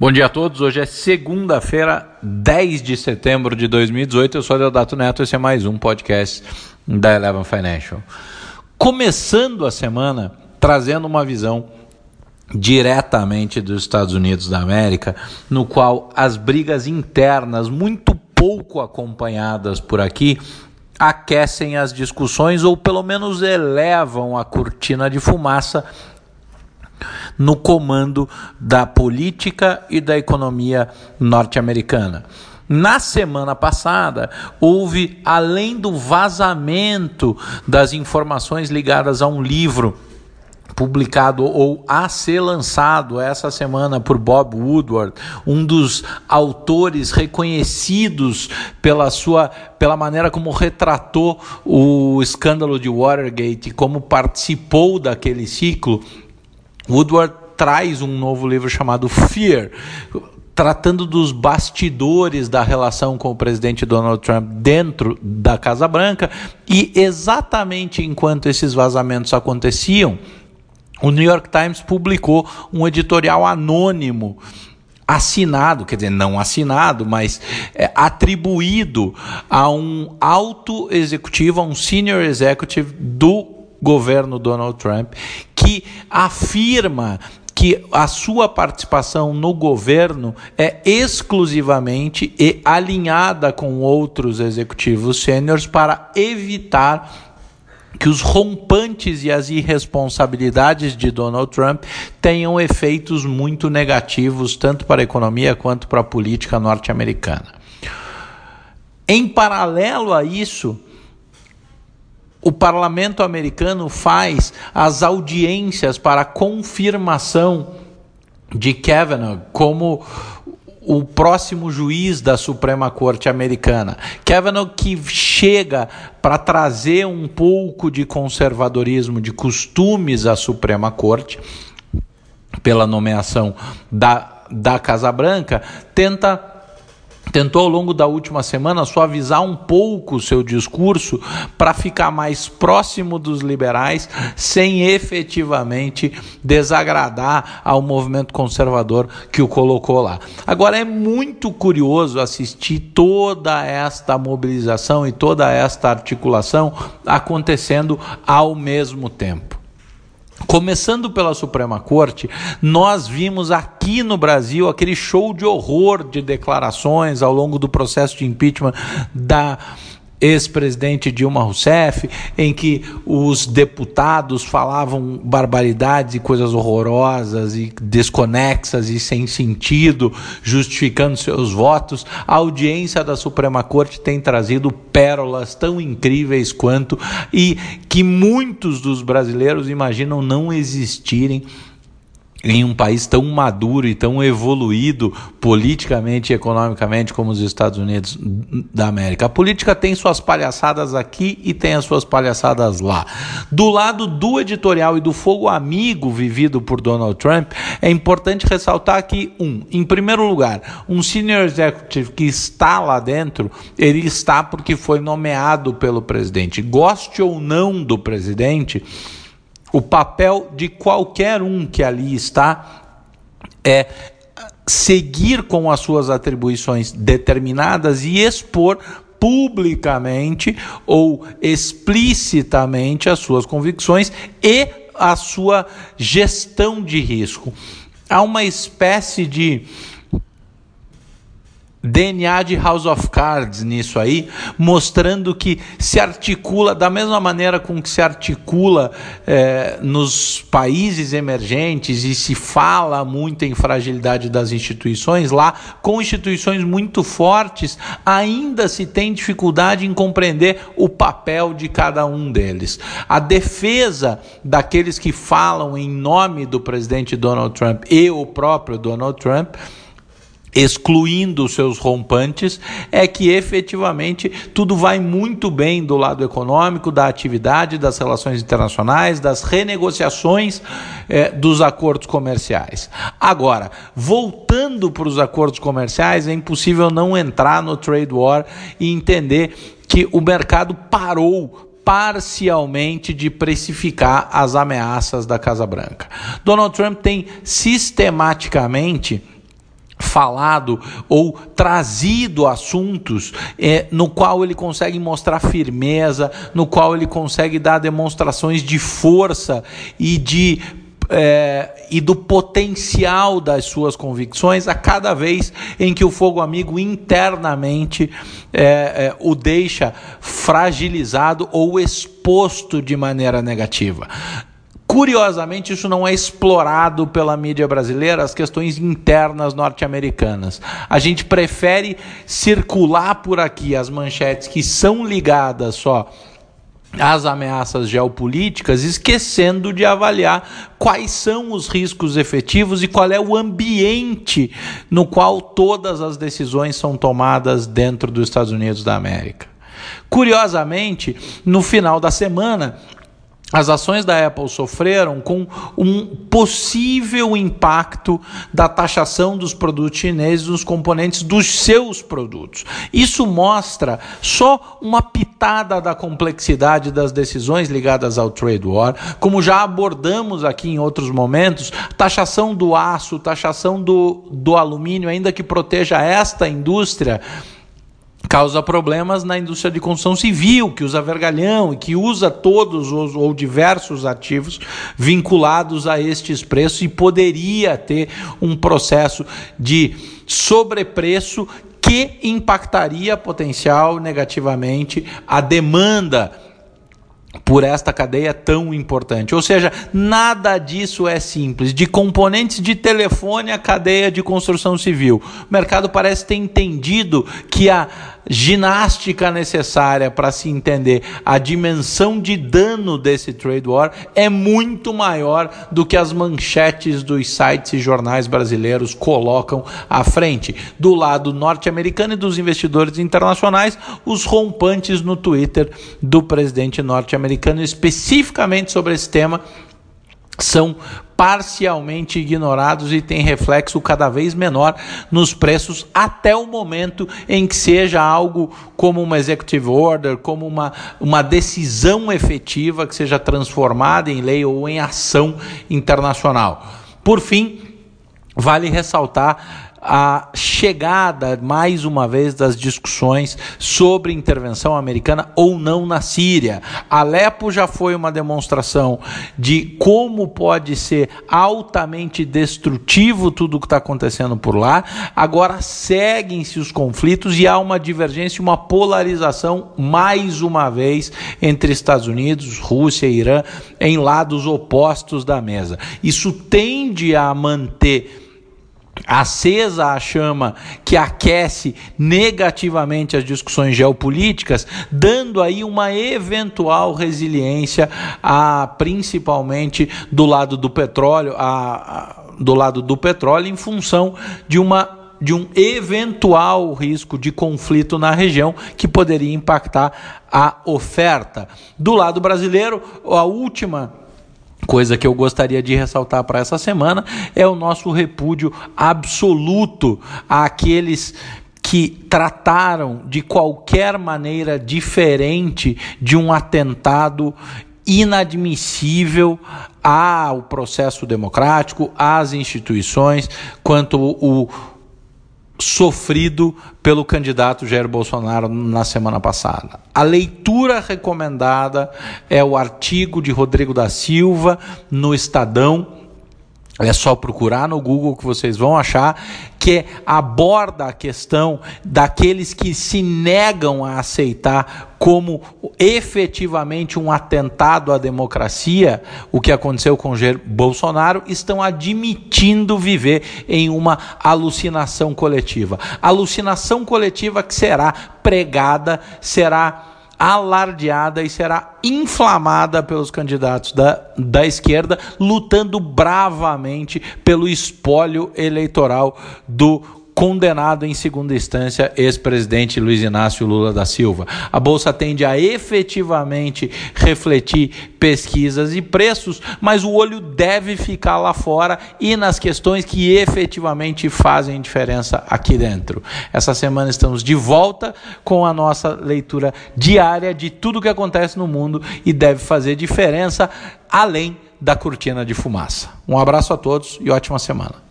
Bom dia a todos. Hoje é segunda-feira, 10 de setembro de 2018. Eu sou Deodato Neto. Esse é mais um podcast da Eleven Financial. Começando a semana trazendo uma visão diretamente dos Estados Unidos da América, no qual as brigas internas, muito pouco acompanhadas por aqui, aquecem as discussões ou pelo menos elevam a cortina de fumaça no comando da política e da economia norte-americana. Na semana passada, houve, além do vazamento das informações ligadas a um livro publicado ou a ser lançado essa semana por Bob Woodward, um dos autores reconhecidos pela sua pela maneira como retratou o escândalo de Watergate, como participou daquele ciclo. Woodward traz um novo livro chamado Fear, tratando dos bastidores da relação com o presidente Donald Trump dentro da Casa Branca e exatamente enquanto esses vazamentos aconteciam, o New York Times publicou um editorial anônimo assinado, quer dizer, não assinado, mas é, atribuído a um alto executivo, a um senior executive do governo Donald Trump, que afirma que a sua participação no governo é exclusivamente e alinhada com outros executivos sêniores para evitar que os rompantes e as irresponsabilidades de Donald Trump tenham efeitos muito negativos tanto para a economia quanto para a política norte-americana. Em paralelo a isso, o parlamento americano faz as audiências para confirmação de Kavanaugh como o próximo juiz da Suprema Corte Americana. Kavanaugh que chega para trazer um pouco de conservadorismo, de costumes à Suprema Corte, pela nomeação da, da Casa Branca, tenta tentou ao longo da última semana suavizar um pouco o seu discurso para ficar mais próximo dos liberais, sem efetivamente desagradar ao movimento conservador que o colocou lá. Agora é muito curioso assistir toda esta mobilização e toda esta articulação acontecendo ao mesmo tempo. Começando pela Suprema Corte, nós vimos aqui no Brasil aquele show de horror de declarações ao longo do processo de impeachment da ex-presidente Dilma Rousseff, em que os deputados falavam barbaridades e coisas horrorosas e desconexas e sem sentido, justificando seus votos. A audiência da Suprema Corte tem trazido pérolas tão incríveis quanto e que muitos dos brasileiros imaginam não existirem em um país tão maduro e tão evoluído politicamente e economicamente como os Estados Unidos da América. A política tem suas palhaçadas aqui e tem as suas palhaçadas lá. Do lado do editorial e do fogo amigo vivido por Donald Trump, é importante ressaltar que, um, em primeiro lugar, um senior executive que está lá dentro, ele está porque foi nomeado pelo presidente. Goste ou não do presidente, o papel de qualquer um que ali está é seguir com as suas atribuições determinadas e expor publicamente ou explicitamente as suas convicções e a sua gestão de risco. Há uma espécie de DNA de House of Cards nisso aí, mostrando que se articula da mesma maneira com que se articula é, nos países emergentes e se fala muito em fragilidade das instituições, lá com instituições muito fortes, ainda se tem dificuldade em compreender o papel de cada um deles. A defesa daqueles que falam em nome do presidente Donald Trump e o próprio Donald Trump excluindo os seus rompantes, é que efetivamente tudo vai muito bem do lado econômico, da atividade, das relações internacionais, das renegociações eh, dos acordos comerciais. Agora, voltando para os acordos comerciais, é impossível não entrar no trade war e entender que o mercado parou parcialmente de precificar as ameaças da Casa Branca. Donald Trump tem sistematicamente falado ou trazido assuntos é, no qual ele consegue mostrar firmeza, no qual ele consegue dar demonstrações de força e de é, e do potencial das suas convicções a cada vez em que o fogo amigo internamente é, é, o deixa fragilizado ou exposto de maneira negativa. Curiosamente, isso não é explorado pela mídia brasileira, as questões internas norte-americanas. A gente prefere circular por aqui as manchetes que são ligadas só às ameaças geopolíticas, esquecendo de avaliar quais são os riscos efetivos e qual é o ambiente no qual todas as decisões são tomadas dentro dos Estados Unidos da América. Curiosamente, no final da semana, as ações da Apple sofreram com um possível impacto da taxação dos produtos chineses nos componentes dos seus produtos. Isso mostra só uma pitada da complexidade das decisões ligadas ao trade war, como já abordamos aqui em outros momentos, taxação do aço, taxação do, do alumínio, ainda que proteja esta indústria causa problemas na indústria de construção civil, que usa vergalhão e que usa todos os ou diversos ativos vinculados a estes preços e poderia ter um processo de sobrepreço que impactaria potencial negativamente a demanda por esta cadeia tão importante. Ou seja, nada disso é simples. De componentes de telefone à cadeia de construção civil. O mercado parece ter entendido que a ginástica necessária para se entender a dimensão de dano desse trade war é muito maior do que as manchetes dos sites e jornais brasileiros colocam à frente. Do lado norte-americano e dos investidores internacionais, os rompantes no Twitter do presidente norte-americano especificamente sobre esse tema são parcialmente ignorados e têm reflexo cada vez menor nos preços até o momento em que seja algo como uma executive order, como uma, uma decisão efetiva que seja transformada em lei ou em ação internacional. Por fim, vale ressaltar a chegada, mais uma vez, das discussões sobre intervenção americana ou não na Síria. Alepo já foi uma demonstração de como pode ser altamente destrutivo tudo o que está acontecendo por lá. Agora seguem-se os conflitos e há uma divergência, uma polarização, mais uma vez, entre Estados Unidos, Rússia e Irã, em lados opostos da mesa. Isso tende a manter acesa a chama que aquece negativamente as discussões geopolíticas, dando aí uma eventual resiliência a principalmente do lado do petróleo, a, a, do lado do petróleo em função de uma de um eventual risco de conflito na região que poderia impactar a oferta. Do lado brasileiro, a última coisa que eu gostaria de ressaltar para essa semana é o nosso repúdio absoluto àqueles que trataram de qualquer maneira diferente de um atentado inadmissível ao processo democrático, às instituições, quanto o sofrido pelo candidato Jair Bolsonaro na semana passada. A leitura recomendada é o artigo de Rodrigo da Silva no Estadão é só procurar no Google que vocês vão achar que aborda a questão daqueles que se negam a aceitar como efetivamente um atentado à democracia, o que aconteceu com Jair Bolsonaro, estão admitindo viver em uma alucinação coletiva. Alucinação coletiva que será pregada, será alardeada e será inflamada pelos candidatos da, da esquerda, lutando bravamente pelo espólio eleitoral do condenado em segunda instância ex-presidente Luiz Inácio Lula da Silva. A bolsa tende a efetivamente refletir pesquisas e preços, mas o olho deve ficar lá fora e nas questões que efetivamente fazem diferença aqui dentro. Essa semana estamos de volta com a nossa leitura diária de tudo o que acontece no mundo e deve fazer diferença além da cortina de fumaça. Um abraço a todos e ótima semana.